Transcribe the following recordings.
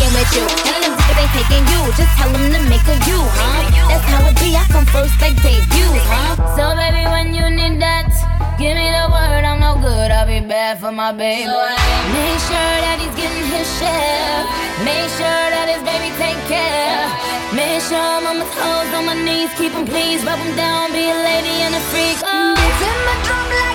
fucking with you. And them niggas ain't taking you. Just tell them to make a you, huh? That's how it be. I come first like debut, huh? So baby, when you need that, give me the word. I'm no good. I'll be bad for my baby. Make sure that he's getting his share. Make sure that his baby take care. Make sure I'm on my toes, on my knees, keep him pleased, rub him down, be a lady and a freak. Oh. It's in my drum line.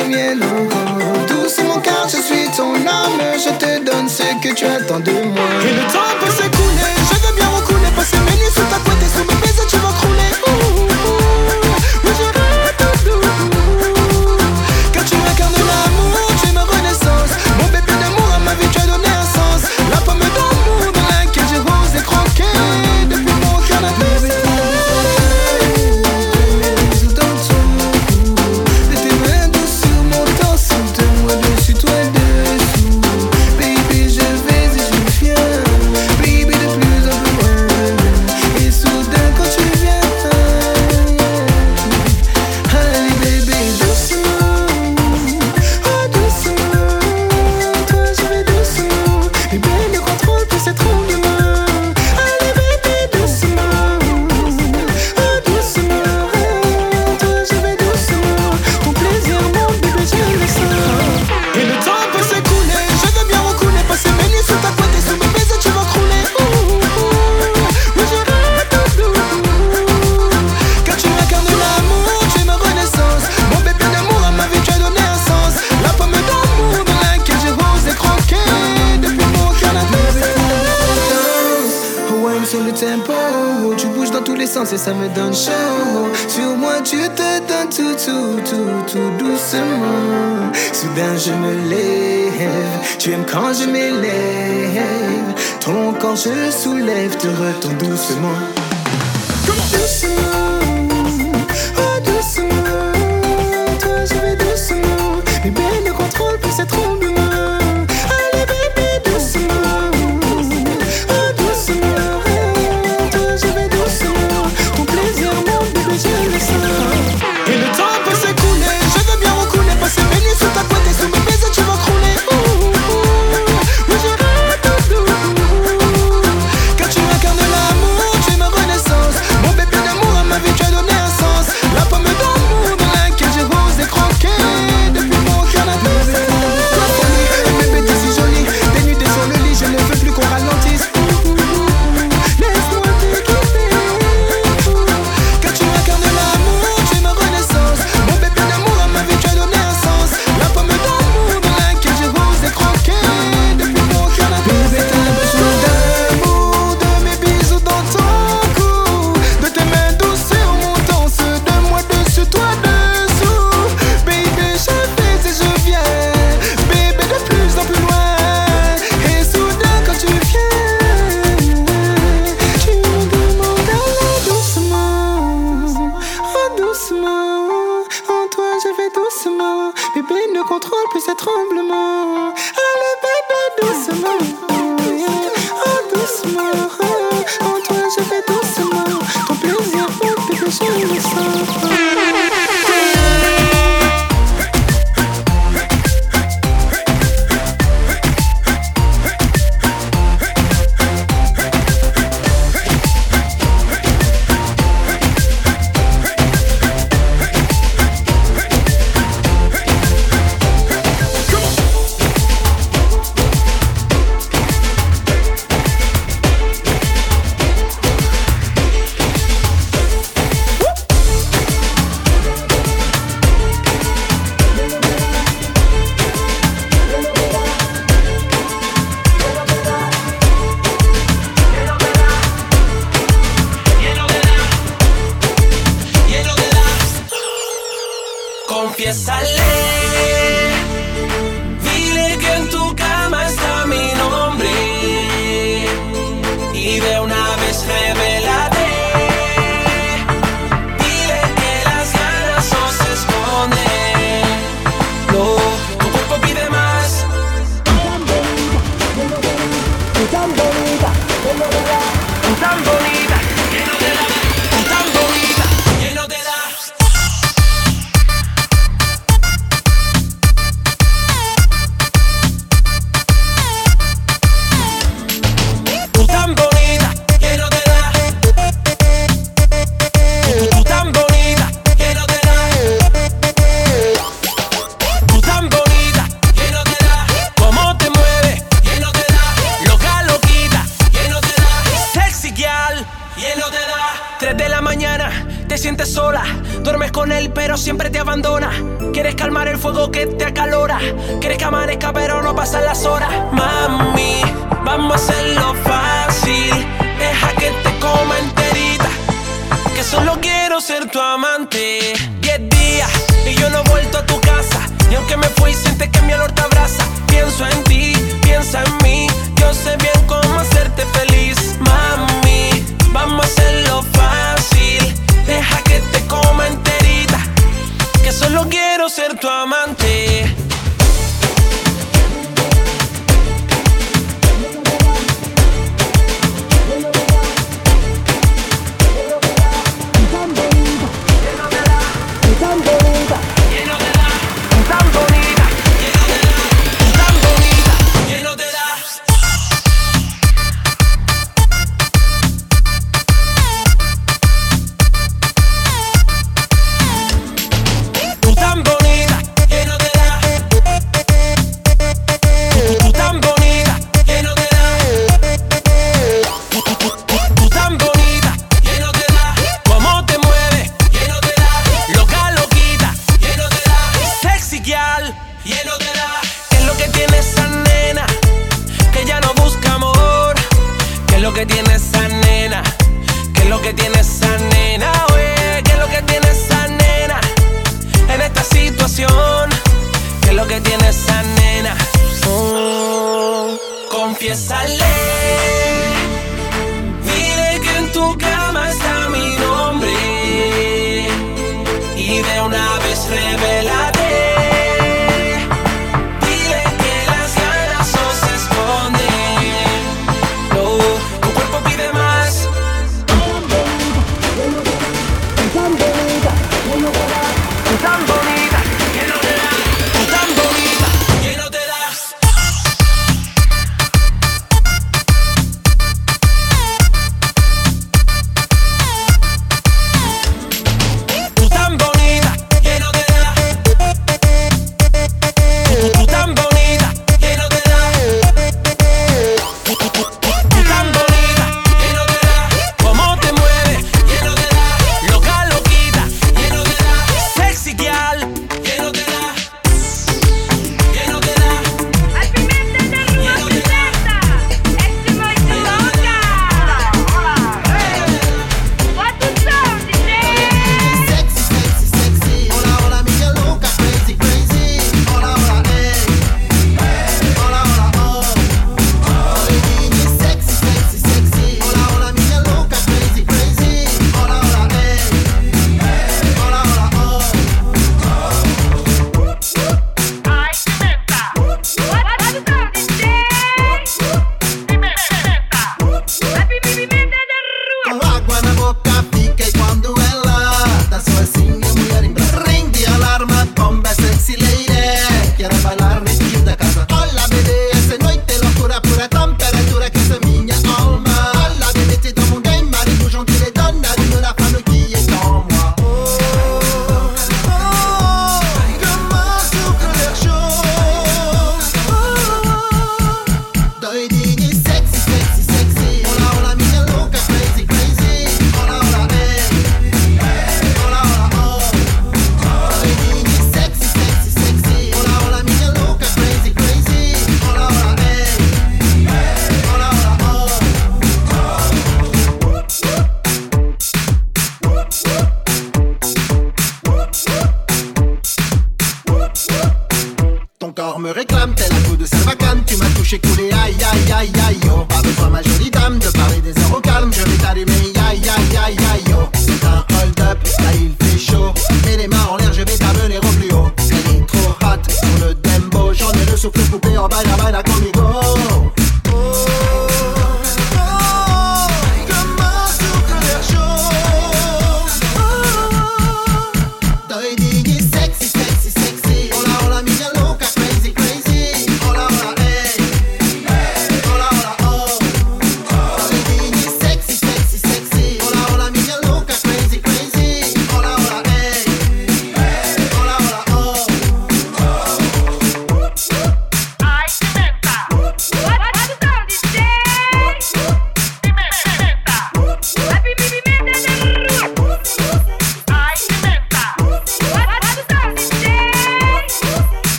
Tout c'est Doucement car je suis ton âme, je te donne ce que tu attends de moi. Duermes con él, pero siempre te abandona. Quieres calmar el fuego que te acalora. Quieres que amanezca, pero no pasan las horas. Mami, vamos a hacerlo fácil. Deja que te coma enterita. Que solo quiero ser tu amante. Diez días y yo no he vuelto a tu casa. Y aunque me fui, sientes que mi olor te abraza. Pienso en ti, piensa en mí. Yo sé bien cómo hacerte feliz. Mami, vamos a hacerlo fácil. Deja que te como enterita. Que solo quiero ser tu amante.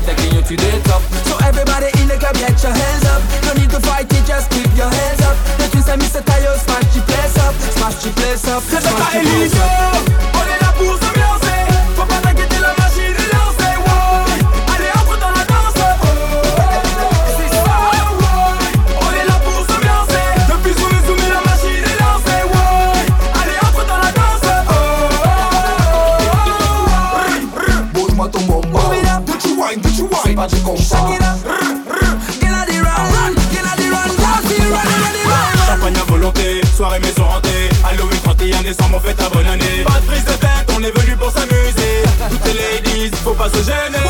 i taking you to the top So everybody in the club get your hands up No need to fight it, just keep your hands up The twins and Mr. Tayo smash your place up Smash your place up Smash the place up soirée maison rentée Halloween 31 décembre, on fait ta bonne année. Pas de prise de tête, on est venu pour s'amuser. Toutes les ladies, faut pas se gêner.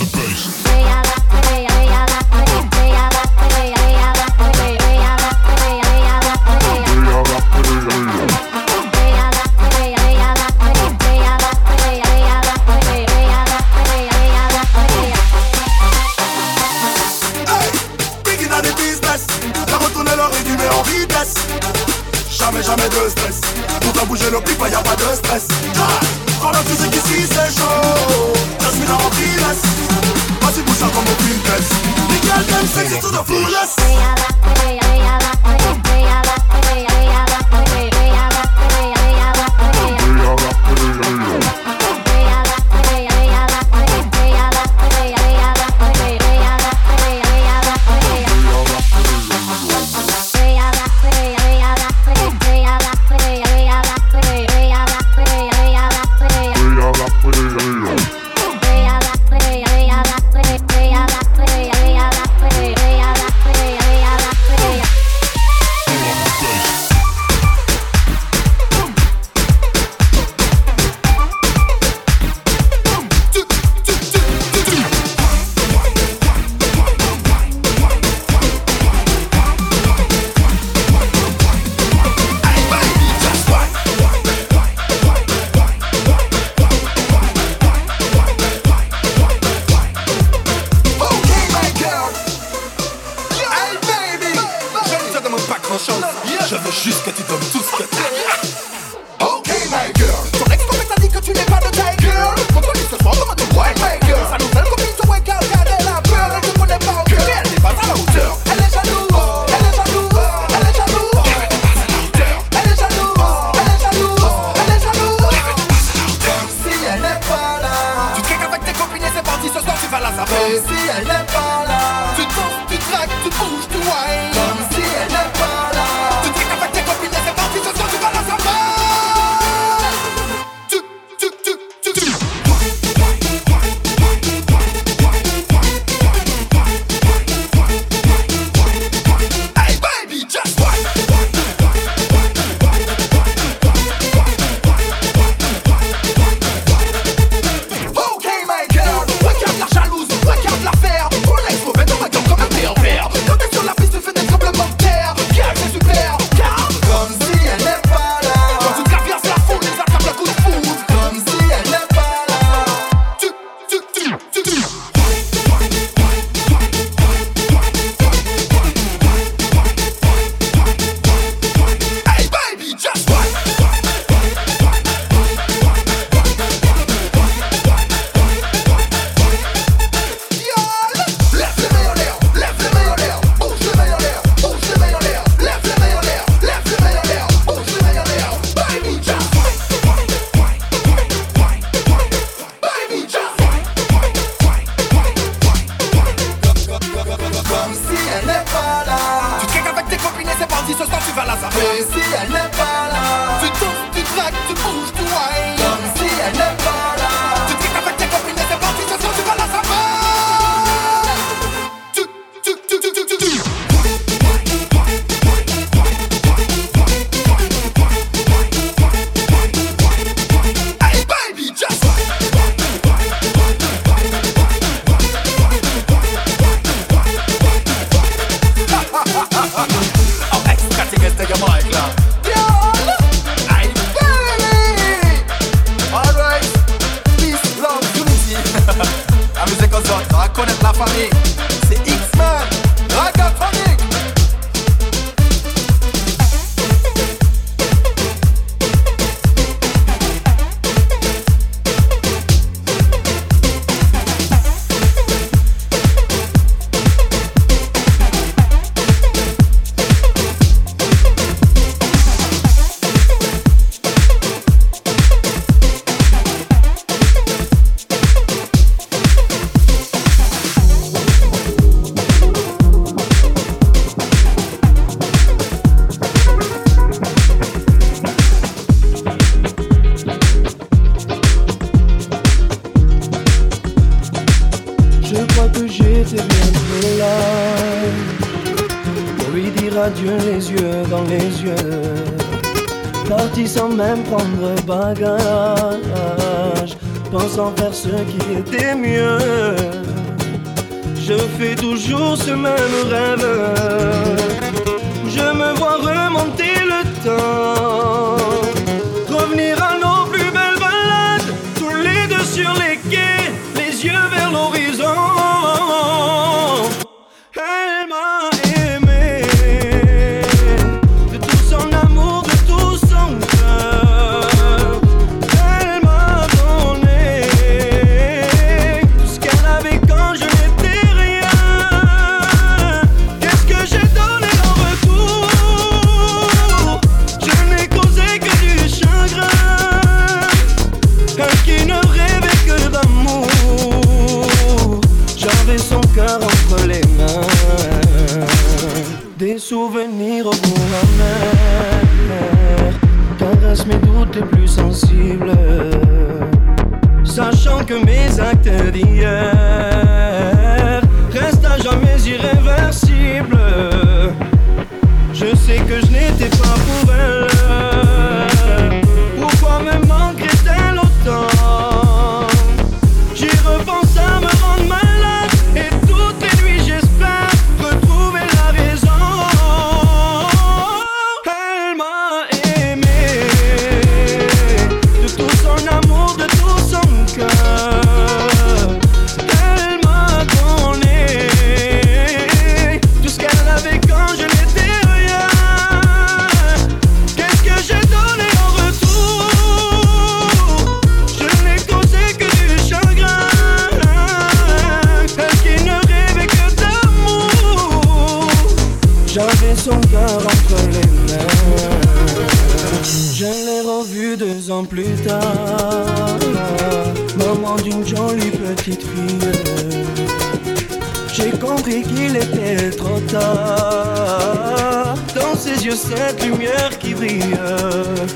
sourire.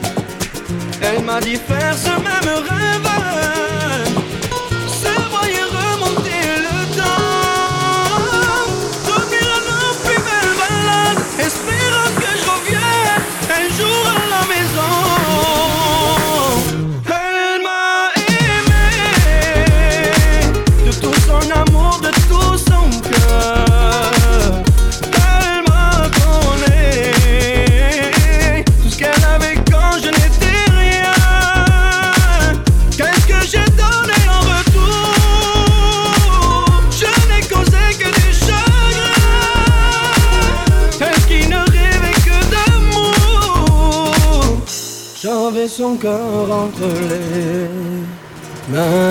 Elle m'a dit faire ce encore entre les mains.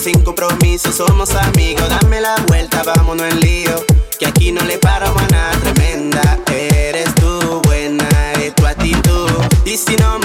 sin compromiso, somos amigos. Dame la vuelta, vámonos en lío. Que aquí no le paro a nada, tremenda. Eres tú, buena es tu actitud. Y si no